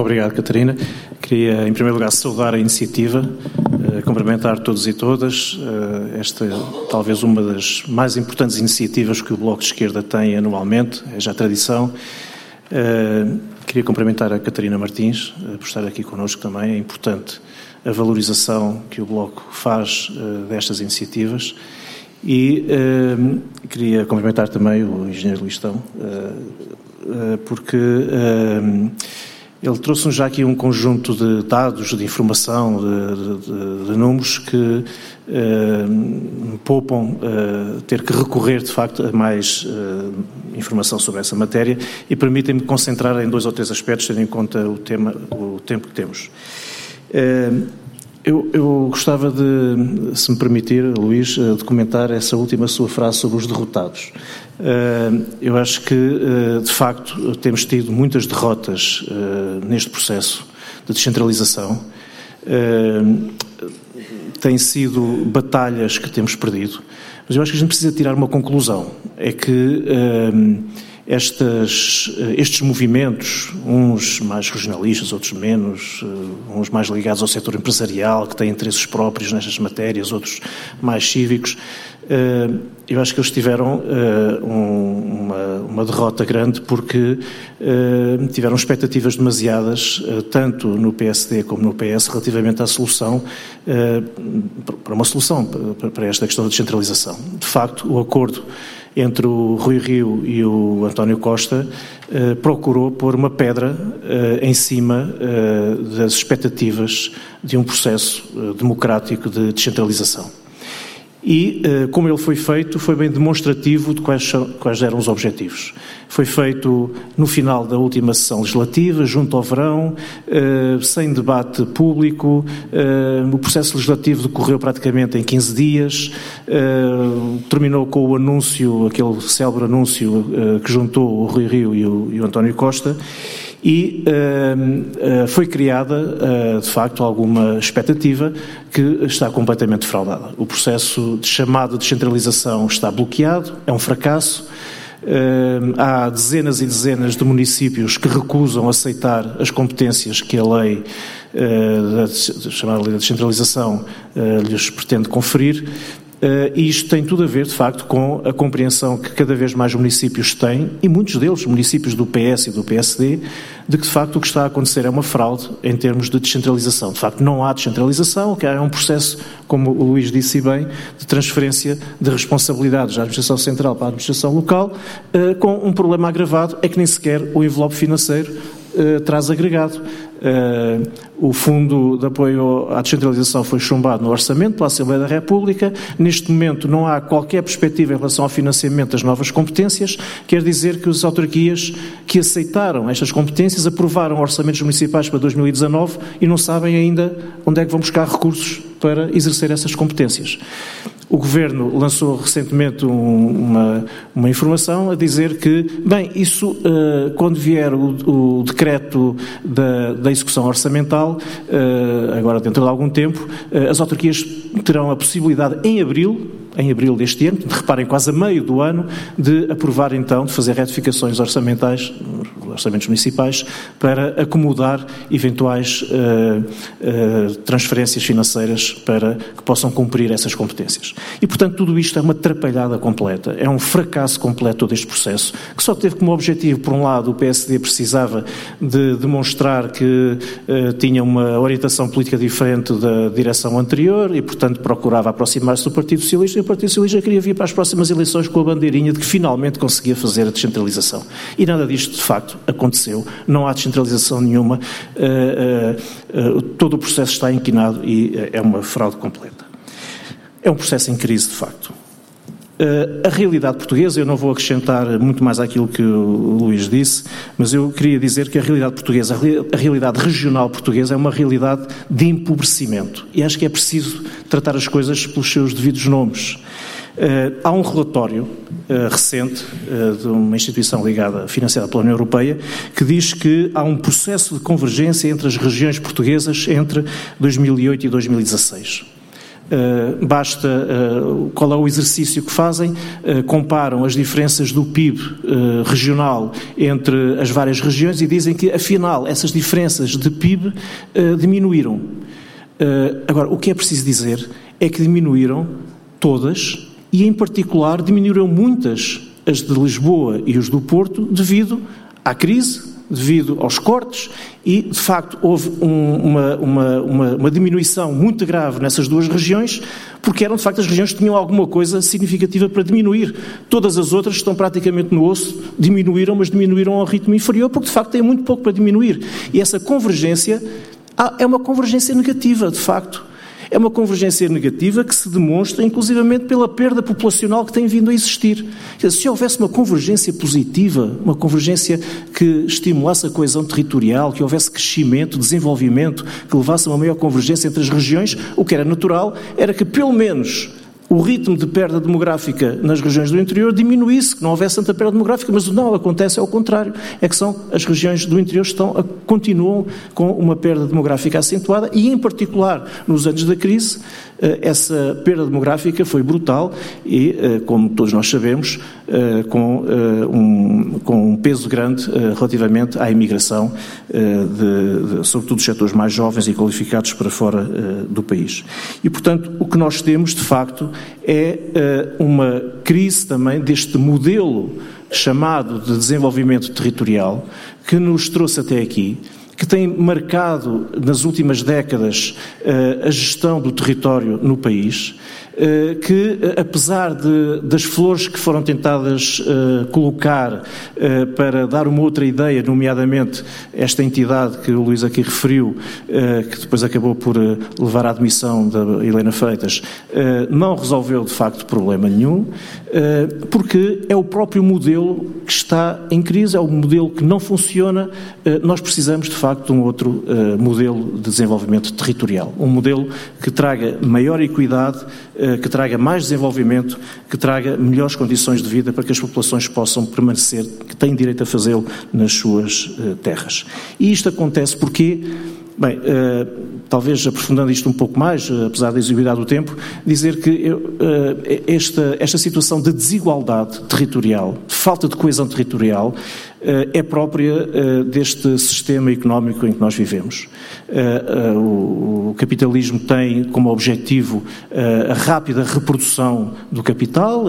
Muito obrigado, Catarina. Queria, em primeiro lugar, saudar a iniciativa, uh, cumprimentar todos e todas. Uh, esta é talvez uma das mais importantes iniciativas que o Bloco de Esquerda tem anualmente, é já tradição. Uh, queria cumprimentar a Catarina Martins por estar aqui connosco também. É importante a valorização que o Bloco faz destas iniciativas. E queria cumprimentar também o engenheiro Listão, porque ele trouxe-nos já aqui um conjunto de dados, de informação, de, de, de números que eh, poupam eh, ter que recorrer, de facto, a mais eh, informação sobre essa matéria e permitem-me concentrar em dois ou três aspectos, tendo em conta o, tema, o tempo que temos. Eu, eu, gostava de, se me permitir, Luís, eh, de comentar essa última sua frase sobre os derrotados. Eh, eu acho que, eh, de facto, temos tido muitas derrotas neste processo de descentralização. Têm sido batalhas que temos perdido, mas eu acho que a gente precisa tirar uma conclusão: é que estas, eh, estes movimentos, uns mais regionalistas, outros menos, eh, uns mais ligados ao setor empresarial, que têm interesses próprios nestas matérias, outros mais cívicos, eh, eu acho que eles tiveram uma, uma derrota grande porque tiveram expectativas demasiadas, tanto no PSD como no PS, relativamente à solução, para uma solução para esta questão da descentralização. De facto, o acordo entre o Rui Rio e o António Costa, eh, procurou pôr uma pedra eh, em cima eh, das expectativas de um processo democrático de descentralização. E, eh, como ele foi feito, foi bem demonstrativo de quais, quais, eram os objetivos. Foi feito no final da última sessão legislativa, junto ao verão, eh, sem debate público. Eh, o processo legislativo decorreu praticamente em 15 dias, terminou com o anúncio, aquele célebre anúncio que juntou o Rui Rio e o, e o António Costa e uh, uh, foi criada, uh, de facto, alguma expectativa que está completamente defraudada. O processo de chamada descentralização está bloqueado, é um fracasso. há dezenas e dezenas de municípios que recusam aceitar as competências que a lei, da, chamada lei da descentralização, lhes pretende conferir. Uh, e isto tem tudo a ver, de facto, com a compreensão que cada vez mais municípios têm, e muitos deles, municípios do PS e do PSD, de que, de facto, o que está a acontecer é uma fraude em termos de descentralização. De facto, não há descentralização, que é um processo, como o Luís disse bem, de transferência de responsabilidades da administração central para a administração local, uh, com um problema agravado, é que nem sequer o envelope financeiro uh, traz agregado. Uh, o Fundo de Apoio à Descentralização foi chumbado no Orçamento pela Assembleia da República. Neste momento não há qualquer perspectiva em relação ao financiamento das novas competências. Quer dizer que as autarquias que aceitaram estas competências aprovaram orçamentos municipais para 2019 e não sabem ainda onde é que vão buscar recursos para exercer essas competências. O Governo lançou recentemente um, uma, uma, informação a dizer que, bem, isso, uh, quando vier o, o decreto da, da, execução orçamental, uh, agora dentro de algum tempo, uh, as autarquias terão a possibilidade, em abril, em abril deste ano, reparem, quase a meio do ano, de aprovar então, de fazer retificações orçamentais, orçamentos municipais, para acomodar eventuais uh, uh, transferências financeiras para que possam cumprir essas competências. E, portanto, tudo isto é uma atrapalhada completa, é um fracasso completo deste processo, que só teve como objetivo, por um lado, o PSD precisava de demonstrar que uh, tinha uma orientação política diferente da direção anterior e, portanto, procurava aproximar-se do Partido Socialista Partido Socialista queria vir para as próximas eleições com a bandeirinha de que finalmente conseguia fazer a descentralização. E nada disto, de facto, aconteceu. Não há descentralização nenhuma. Uh, uh, todo o processo está inquinado e é uma fraude completa. É um processo em crise, de facto. A realidade portuguesa, eu não vou acrescentar muito mais àquilo que o Luís disse, mas eu queria dizer que a realidade portuguesa, a realidade regional portuguesa é uma realidade de empobrecimento. E acho que é preciso tratar as coisas pelos seus devidos nomes. Uh, há um relatório uh, recente de uma instituição ligada, financiada pela União Europeia, que diz que há um processo de convergência entre as regiões portuguesas entre 2008 e 2016. Uh, basta uh, qual é o exercício que fazem, uh, comparam as diferenças do PIB regional entre as várias regiões e dizem que, afinal, essas diferenças de PIB diminuíram. agora, o que é preciso dizer é que diminuíram todas e, em particular, diminuíram muitas as de Lisboa e os do Porto devido à crise, devido aos cortes e, de facto, houve um, uma, uma, uma, uma, diminuição muito grave nessas duas regiões, porque eram, de facto, as regiões que tinham alguma coisa significativa para diminuir. Todas as outras estão praticamente no osso, diminuíram, mas diminuíram ao ritmo inferior, porque, de facto, têm muito pouco para diminuir. E essa convergência é uma convergência negativa, de facto. É uma convergência negativa que se demonstra, inclusivamente, pela perda populacional que tem vindo a existir. Se houvesse uma convergência positiva, uma convergência que estimulasse a coesão territorial, que houvesse crescimento, desenvolvimento, que levasse a uma maior convergência entre as regiões, o que era natural era que, pelo menos, o ritmo de perda demográfica nas regiões do interior diminuísse, que não houvesse tanta perda demográfica, mas o não acontece é o contrário, é que são as regiões do interior estão a, continuam com uma perda demográfica acentuada e, em particular, nos anos da crise, eh, essa perda demográfica foi brutal e, eh, como todos nós sabemos, com um, com um peso grande relativamente à imigração, de, de, sobretudo dos setores mais jovens e qualificados para fora do país. E, portanto, o que nós temos, de facto, é uma crise também deste modelo chamado de desenvolvimento territorial que nos trouxe até aqui que tem marcado nas últimas décadas eh, a gestão do território no país eh, que, eh, apesar de, das flores que foram tentadas colocar para dar uma outra ideia, nomeadamente esta entidade que o Luís aqui referiu, que depois acabou por levar à admissão da Helena Freitas, não resolveu de facto problema nenhum, porque é o próprio modelo que está em crise, é o modelo que não funciona. Nós precisamos de facto de um outro modelo de desenvolvimento territorial, um modelo que traga maior equidade eh, que traga mais desenvolvimento, que traga melhores condições de vida para que as populações possam permanecer, que têm direito a fazê-lo nas suas eh, terras. E isto acontece porque Bem, uh, talvez aprofundando isto um pouco mais, uh, apesar da exiguidade do tempo, dizer que uh, esta, esta situação de desigualdade territorial, falta de coesão territorial, é própria deste sistema económico em que nós vivemos. O, o capitalismo tem como objetivo a rápida reprodução do capital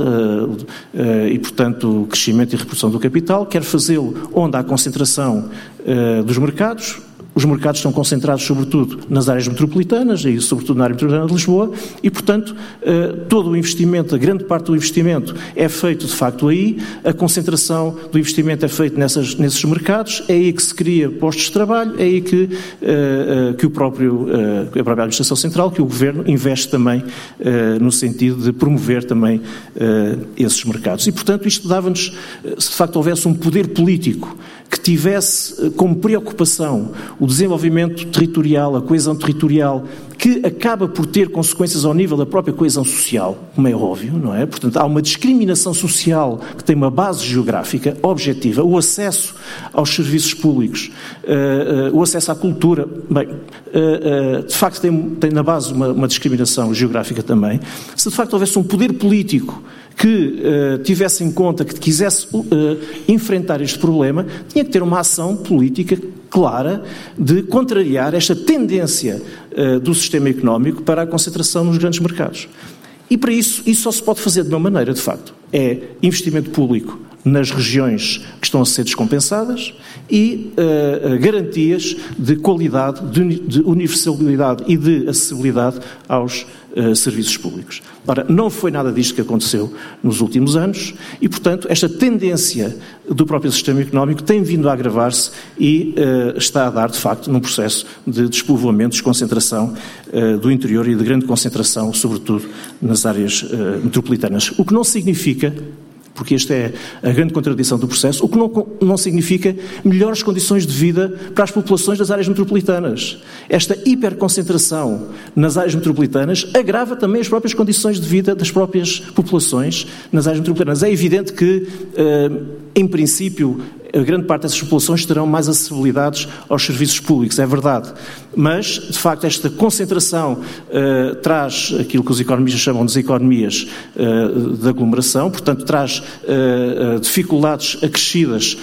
e, portanto, o crescimento e reprodução do capital, quer fazê-lo onde há concentração dos mercados, os mercados estão concentrados, sobretudo, nas áreas metropolitanas, e sobretudo na área metropolitana de Lisboa, e, portanto, eh, todo o investimento, a grande parte do investimento é feito, de facto, aí, a concentração do investimento é feita nesses mercados, é aí que se cria postos de trabalho, é aí que, eh, eh, que o próprio, a própria Administração Central, que o Governo investe também no sentido de promover também esses mercados. E, portanto, isto dava-nos, se de facto houvesse um poder político tivesse como preocupação o desenvolvimento territorial, a coesão territorial, que acaba por ter consequências ao nível da própria coesão social, como é óbvio, não é? Portanto, há uma discriminação social que tem uma base geográfica objetiva, o acesso aos serviços públicos, uh, uh, o acesso à cultura. Bem, uh, de facto, tem, tem na base uma, uma discriminação geográfica também. Se de facto houvesse um poder político que uh, tivesse em conta, que quisesse uh, enfrentar este problema, tinha que ter uma ação política clara de contrariar esta tendência uh, do sistema económico para a concentração nos grandes mercados. E para isso, isso só se pode fazer de uma maneira, de facto, é investimento público nas regiões que estão a ser descompensadas e uh, garantias de qualidade, de, de, universalidade e de acessibilidade aos uh, serviços públicos. Ora, não foi nada disto que aconteceu nos últimos anos e, portanto, esta tendência do próprio sistema económico tem vindo a agravar-se e uh, está a dar, de facto, num processo de despovoamento, desconcentração do interior e de grande concentração, sobretudo nas áreas metropolitanas. O que não significa porque esta é a grande contradição do processo, o que não, não significa melhores condições de vida para as populações das áreas metropolitanas. Esta hiperconcentração nas áreas metropolitanas agrava também as próprias condições de vida das próprias populações nas áreas metropolitanas. É evidente que. Uh, em princípio, a grande parte dessas populações terão mais acessibilidades aos serviços públicos, é verdade. Mas, de facto, esta concentração uh, traz aquilo que os economistas chamam de economias uh, de aglomeração, portanto, traz uh, dificuldades acrescidas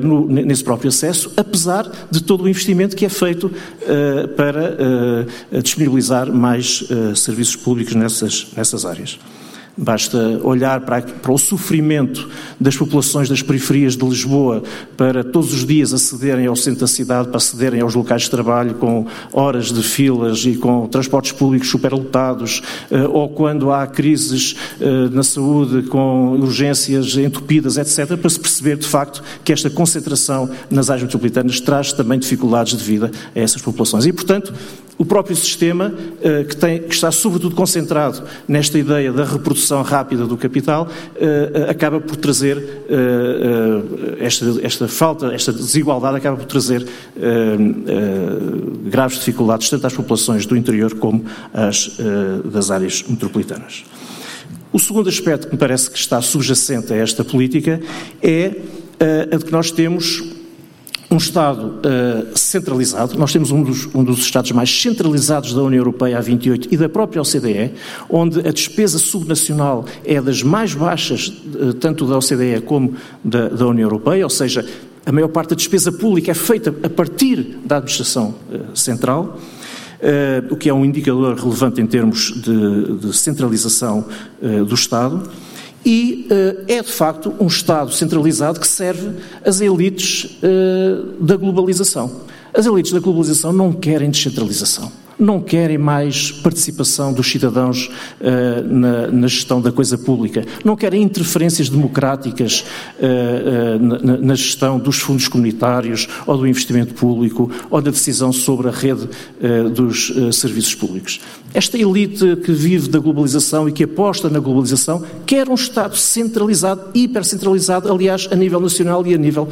no, nesse próprio acesso, apesar de todo o investimento que é feito para disponibilizar mais serviços públicos nessas, nessas áreas. Basta olhar para, para, o sofrimento das populações das periferias de Lisboa para todos os dias acederem ao centro da cidade, para acederem aos locais de trabalho com horas de filas e com transportes públicos superlotados, eh, ou quando há crises eh, na saúde com urgências entupidas, etc., para se perceber de facto que esta concentração nas áreas metropolitanas traz também dificuldades de vida a essas populações. E, portanto, o próprio sistema, eh, que, tem, que, está sobretudo concentrado nesta ideia da reprodução rápida do capital, eh, eh, acaba por trazer esta, esta falta, esta desigualdade, acaba por trazer graves dificuldades tanto às populações do interior como às das áreas metropolitanas. O segundo aspecto que me parece que está subjacente a esta política é a de que nós temos um Estado uh, centralizado, nós temos um dos, um dos, Estados mais centralizados da União Europeia, a 28, e da própria OCDE, onde a despesa subnacional é das mais baixas, uh, tanto da OCDE como da, da, União Europeia, ou seja, a maior parte da despesa pública é feita a partir da administração uh, central. o que é um indicador relevante em termos de, de centralização do Estado e uh, é de facto um Estado centralizado que serve as elites uh, da globalização. As elites da globalização não querem descentralização não querem mais participação dos cidadãos uh, na, na, gestão da coisa pública, não querem interferências democráticas uh, uh, na, na, gestão dos fundos comunitários ou do investimento público ou da decisão sobre a rede dos serviços públicos. Esta elite que vive da globalização e que aposta na globalização quer um Estado centralizado, hipercentralizado, aliás, a nível nacional e a nível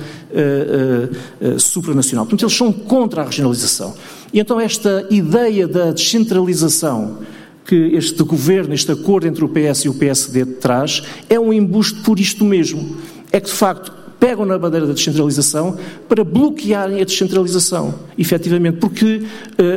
supranacional. Portanto, eles são contra a regionalização. E então esta ideia da descentralização que este governo, este acordo entre o PS e o PSD traz, é um embuste por isto mesmo. É que, de facto, pegam na bandeira da descentralização para bloquearem a descentralização, efetivamente, porque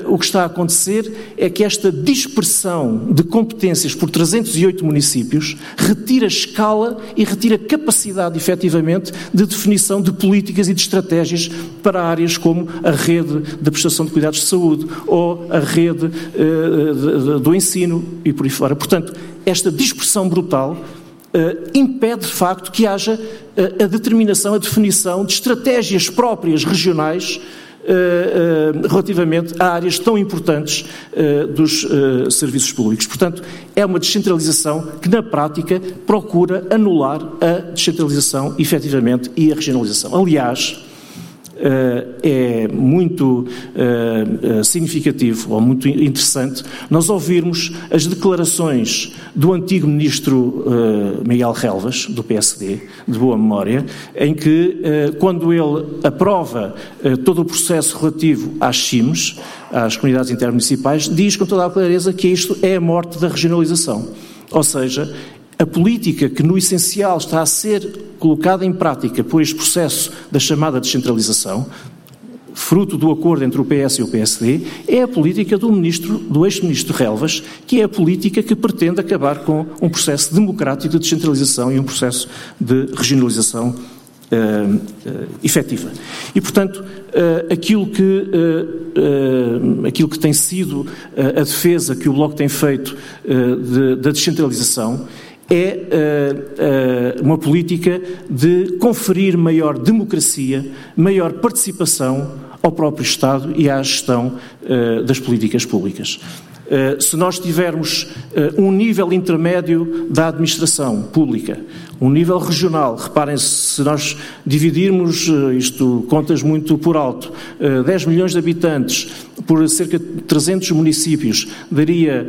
uh, o que está a acontecer é que esta dispersão de competências por 308 municípios retira escala e retira capacidade, efetivamente, de definição de políticas e de estratégias para áreas como a rede da prestação de cuidados de saúde ou a rede uh, do ensino e por aí fora. Portanto, esta dispersão brutal impede de facto que haja uh, a determinação, a definição de estratégias próprias regionais uh, relativamente a áreas tão importantes dos serviços públicos. Portanto, é uma descentralização que, na prática, procura anular a descentralização efetivamente e a regionalização. Aliás, eh, é muito eh, eh, significativo ou muito interessante nós ouvirmos as declarações do antigo ministro Miguel Relvas, do PSD, de boa memória, em que, quando ele aprova todo o processo relativo às CIMs, às comunidades intermunicipais, diz com toda a clareza que isto é a morte da regionalização. Ou seja, a política que, no essencial, está a ser colocada em prática por este processo da chamada descentralização, fruto do acordo entre o PS e o PSD, é a política do ministro, do ex-ministro Relvas, que é a política que pretende acabar com um processo democrático de descentralização e um processo de regionalização uh, uh, efetiva. E, portanto, uh, aquilo, que, aquilo que tem sido a defesa que o Bloco tem feito de, da descentralização é uh, uh, uma política de conferir maior democracia, maior participação ao próprio Estado e à gestão uh, das políticas públicas. Se nós tivermos um nível intermédio da administração pública, um nível regional. Reparem, se nós dividirmos eh, isto, contas muito por alto, 10 eh, milhões de habitantes por cerca de 300 municípios, daria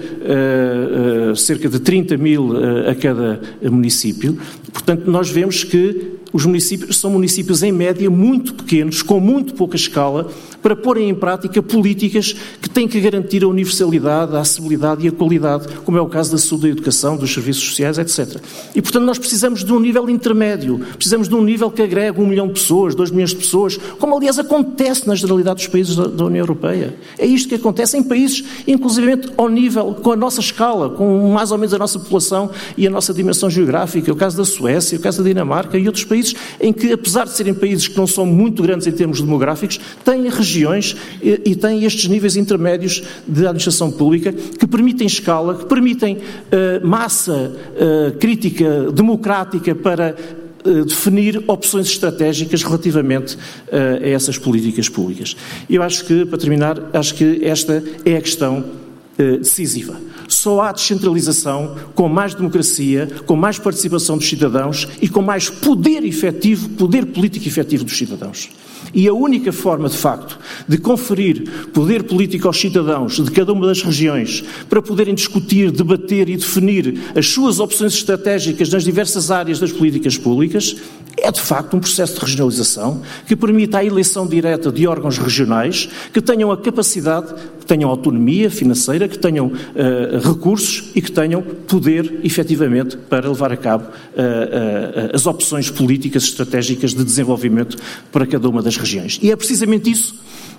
uh, cerca de 30 mil a cada município. Portanto, nós vemos que os municípios são municípios, em média, muito pequenos, com muito pouca escala, para porem em prática políticas que têm que garantir a universalidade, a acessibilidade e a qualidade, como é o caso da saúde, da educação, dos serviços sociais, etc. E, portanto, nós precisamos de um nível intermédio, precisamos de um nível que agregue um milhão de pessoas, dois milhões de pessoas, como aliás acontece na generalidade dos países da, União Europeia. É isto que acontece em países, inclusivamente ao nível, com a nossa escala, com mais ou menos a nossa população e a nossa dimensão geográfica, o caso da Suécia, o caso da Dinamarca e outros países em que, apesar de serem países que não são muito grandes em termos demográficos, têm regiões e, e têm estes níveis intermédios de administração pública que permitem escala, que permitem uh, massa uh, crítica democrática para uh, definir opções estratégicas relativamente a essas políticas públicas. Eu acho que, para terminar, acho que esta é a questão decisiva. Só há descentralização com mais democracia, com mais participação dos cidadãos e com mais poder efetivo, poder político efetivo dos cidadãos. E a única forma, de facto, de conferir poder político aos cidadãos de cada uma das regiões para poderem discutir, debater e definir as suas opções estratégicas nas diversas áreas das políticas públicas é de facto um processo de regionalização que permita a eleição direta de órgãos regionais que tenham a capacidade, que tenham autonomia financeira, que tenham uh, recursos e que tenham poder, efetivamente, para levar a cabo uh, uh, as opções políticas estratégicas de desenvolvimento para cada uma das regiões. E é precisamente isso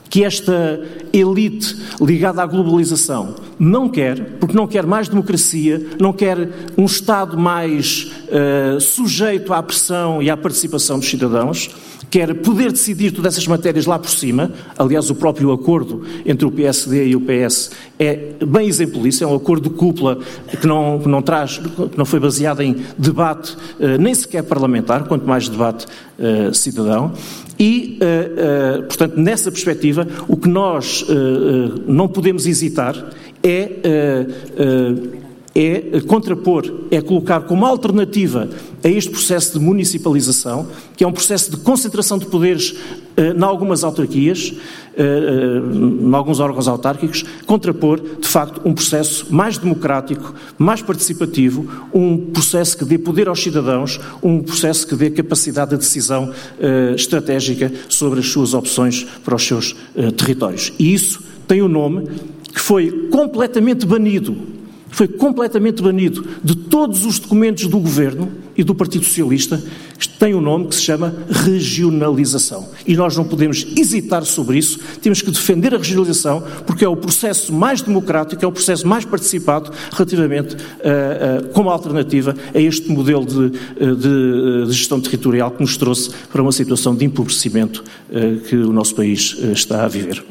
que esta elite ligada à globalização não quer, porque não quer mais democracia, não quer um Estado mais uh, sujeito à pressão e à participação dos cidadãos, quer poder decidir todas essas matérias lá por cima. Aliás, o próprio acordo entre o PSD e o PS é bem exemplo disso, é um acordo de cúpula que não, que não traz, que não foi baseado em debate uh, nem sequer parlamentar, quanto mais debate uh, cidadão. E, portanto, nessa perspectiva, o que nós não podemos hesitar é, é contrapor, é colocar como alternativa a este processo de municipalização, que é um processo de concentração de poderes em algumas autarquias, em alguns órgãos autárquicos, contrapor, de facto, um processo mais democrático, mais participativo, um processo que dê poder aos cidadãos, um processo que dê capacidade de decisão estratégica sobre as suas opções para os seus territórios. E isso tem um nome que foi completamente banido foi completamente banido de todos os documentos do governo e do Partido Socialista, que tem um nome que se chama regionalização. E nós não podemos hesitar sobre isso, temos que defender a regionalização, porque é o processo mais democrático, é o processo mais participado relativamente, uh, uh, como alternativa a este modelo de, uh, de, de, gestão territorial que nos trouxe para uma situação de empobrecimento que o nosso país está a viver.